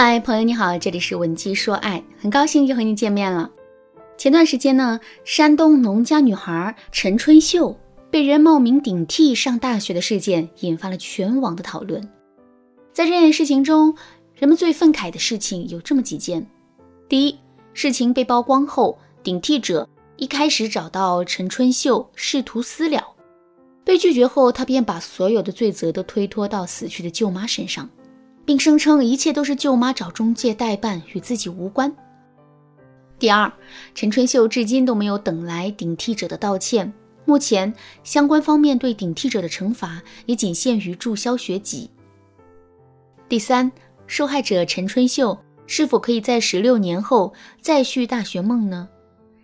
嗨，朋友你好，这里是文姬说爱，很高兴又和你见面了。前段时间呢，山东农家女孩陈春秀被人冒名顶替上大学的事件，引发了全网的讨论。在这件事情中，人们最愤慨的事情有这么几件：第一，事情被曝光后，顶替者一开始找到陈春秀试图私了，被拒绝后，他便把所有的罪责都推脱到死去的舅妈身上。并声称一切都是舅妈找中介代办，与自己无关。第二，陈春秀至今都没有等来顶替者的道歉。目前，相关方面对顶替者的惩罚也仅限于注销学籍。第三，受害者陈春秀是否可以在十六年后再续大学梦呢？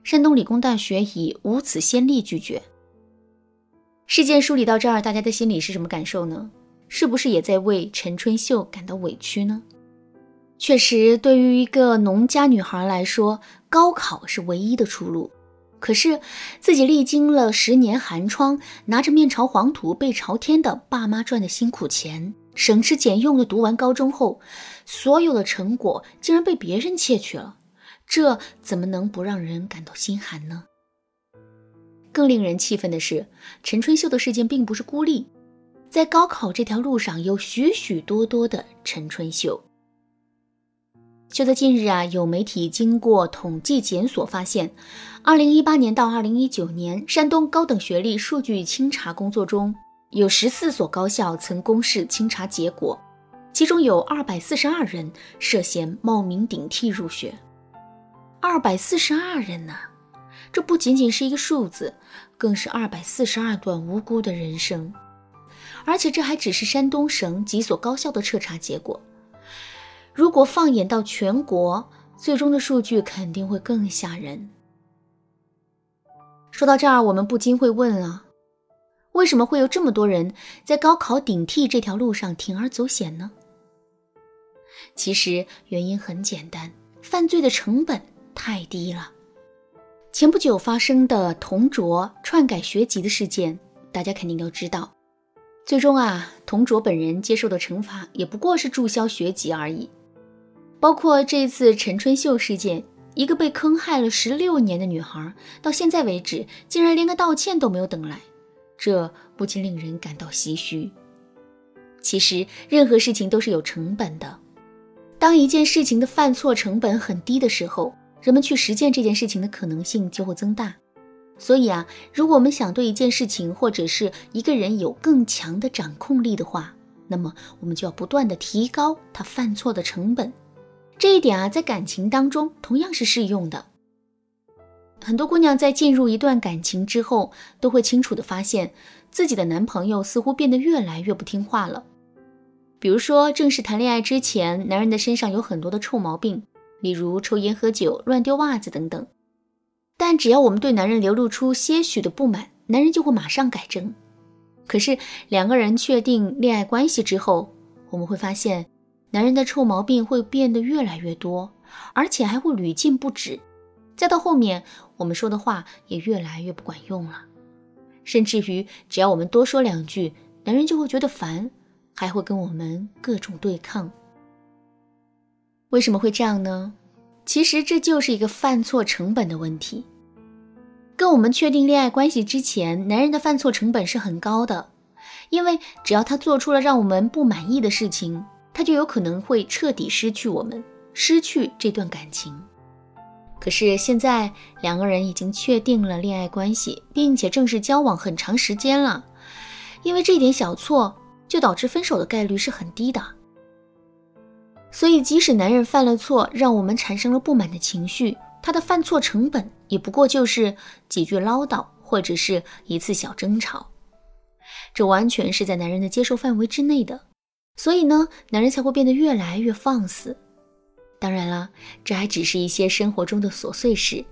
山东理工大学以无此先例拒绝。事件梳理到这儿，大家的心里是什么感受呢？是不是也在为陈春秀感到委屈呢？确实，对于一个农家女孩来说，高考是唯一的出路。可是，自己历经了十年寒窗，拿着面朝黄土背朝天的爸妈赚的辛苦钱，省吃俭用的读完高中后，所有的成果竟然被别人窃取了，这怎么能不让人感到心寒呢？更令人气愤的是，陈春秀的事件并不是孤立。在高考这条路上，有许许多多的陈春秀。就在近日啊，有媒体经过统计检索发现，二零一八年到二零一九年，山东高等学历数据清查工作中，有十四所高校曾公示清查结果，其中有二百四十二人涉嫌冒名顶替入学。二百四十二人呢，这不仅仅是一个数字，更是二百四十二段无辜的人生。而且这还只是山东省几所高校的彻查结果，如果放眼到全国，最终的数据肯定会更吓人。说到这儿，我们不禁会问了：为什么会有这么多人在高考顶替这条路上铤而走险呢？其实原因很简单，犯罪的成本太低了。前不久发生的同卓篡改学籍的事件，大家肯定都知道。最终啊，同卓本人接受的惩罚也不过是注销学籍而已。包括这次陈春秀事件，一个被坑害了十六年的女孩，到现在为止竟然连个道歉都没有等来，这不禁令人感到唏嘘。其实，任何事情都是有成本的。当一件事情的犯错成本很低的时候，人们去实践这件事情的可能性就会增大。所以啊，如果我们想对一件事情或者是一个人有更强的掌控力的话，那么我们就要不断的提高他犯错的成本。这一点啊，在感情当中同样是适用的。很多姑娘在进入一段感情之后，都会清楚的发现自己的男朋友似乎变得越来越不听话了。比如说，正式谈恋爱之前，男人的身上有很多的臭毛病，例如抽烟、喝酒、乱丢袜子等等。但只要我们对男人流露出些许的不满，男人就会马上改正。可是两个人确定恋爱关系之后，我们会发现，男人的臭毛病会变得越来越多，而且还会屡禁不止。再到后面，我们说的话也越来越不管用了，甚至于只要我们多说两句，男人就会觉得烦，还会跟我们各种对抗。为什么会这样呢？其实这就是一个犯错成本的问题。跟我们确定恋爱关系之前，男人的犯错成本是很高的，因为只要他做出了让我们不满意的事情，他就有可能会彻底失去我们，失去这段感情。可是现在两个人已经确定了恋爱关系，并且正式交往很长时间了，因为这点小错就导致分手的概率是很低的。所以，即使男人犯了错，让我们产生了不满的情绪，他的犯错成本也不过就是几句唠叨，或者是一次小争吵，这完全是在男人的接受范围之内的。所以呢，男人才会变得越来越放肆。当然了，这还只是一些生活中的琐碎事。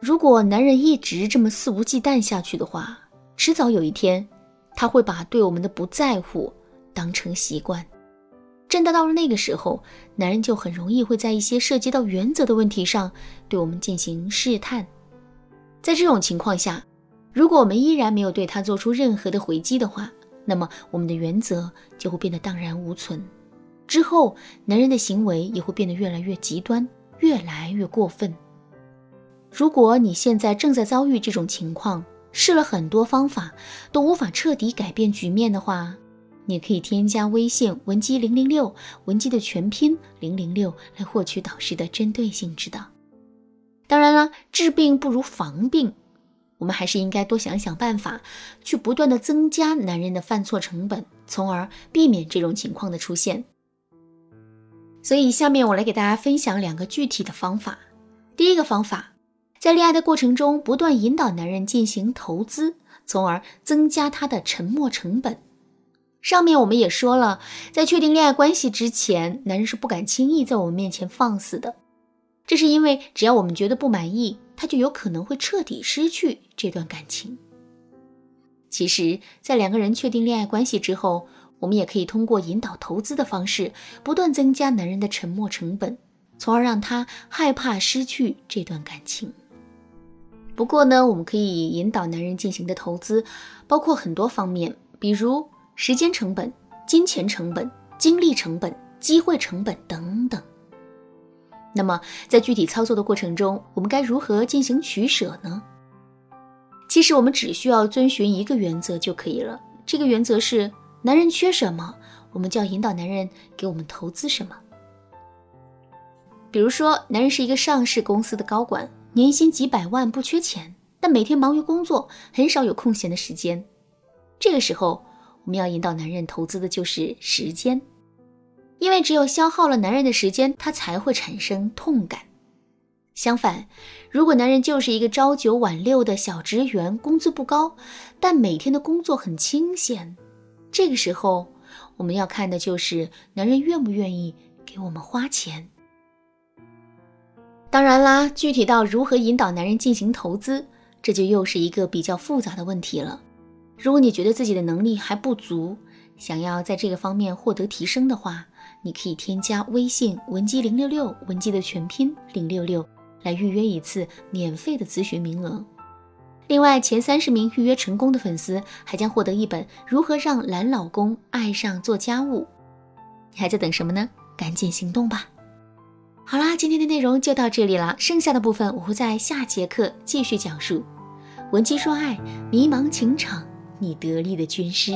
如果男人一直这么肆无忌惮下去的话，迟早有一天，他会把对我们的不在乎当成习惯。真的到了那个时候，男人就很容易会在一些涉及到原则的问题上对我们进行试探。在这种情况下，如果我们依然没有对他做出任何的回击的话，那么我们的原则就会变得荡然无存。之后男人的行为也会变得越来越极端，越来越过分。如果你现在正在遭遇这种情况，试了很多方法都无法彻底改变局面的话，你可以添加微信文姬零零六，文姬的全拼零零六，来获取导师的针对性指导。当然了，治病不如防病，我们还是应该多想想办法，去不断的增加男人的犯错成本，从而避免这种情况的出现。所以，下面我来给大家分享两个具体的方法。第一个方法，在恋爱的过程中，不断引导男人进行投资，从而增加他的沉默成本。上面我们也说了，在确定恋爱关系之前，男人是不敢轻易在我们面前放肆的。这是因为，只要我们觉得不满意，他就有可能会彻底失去这段感情。其实，在两个人确定恋爱关系之后，我们也可以通过引导投资的方式，不断增加男人的沉默成本，从而让他害怕失去这段感情。不过呢，我们可以引导男人进行的投资，包括很多方面，比如时间成本、金钱成本、精力成本、机会成本等等。那么，在具体操作的过程中，我们该如何进行取舍呢？其实，我们只需要遵循一个原则就可以了。这个原则是：男人缺什么，我们就要引导男人给我们投资什么。比如说，男人是一个上市公司的高管，年薪几百万，不缺钱，但每天忙于工作，很少有空闲的时间。这个时候，我们要引导男人投资的就是时间。因为只有消耗了男人的时间，他才会产生痛感。相反，如果男人就是一个朝九晚六的小职员，工资不高，但每天的工作很清闲，这个时候我们要看的就是男人愿不愿意给我们花钱。当然啦，具体到如何引导男人进行投资，这就又是一个比较复杂的问题了。如果你觉得自己的能力还不足，想要在这个方面获得提升的话，你可以添加微信文姬零六六，文姬的全拼零六六，来预约一次免费的咨询名额。另外，前三十名预约成功的粉丝还将获得一本《如何让懒老公爱上做家务》。你还在等什么呢？赶紧行动吧！好啦，今天的内容就到这里了，剩下的部分我会在下节课继续讲述。文姬说爱，迷茫情场，你得力的军师。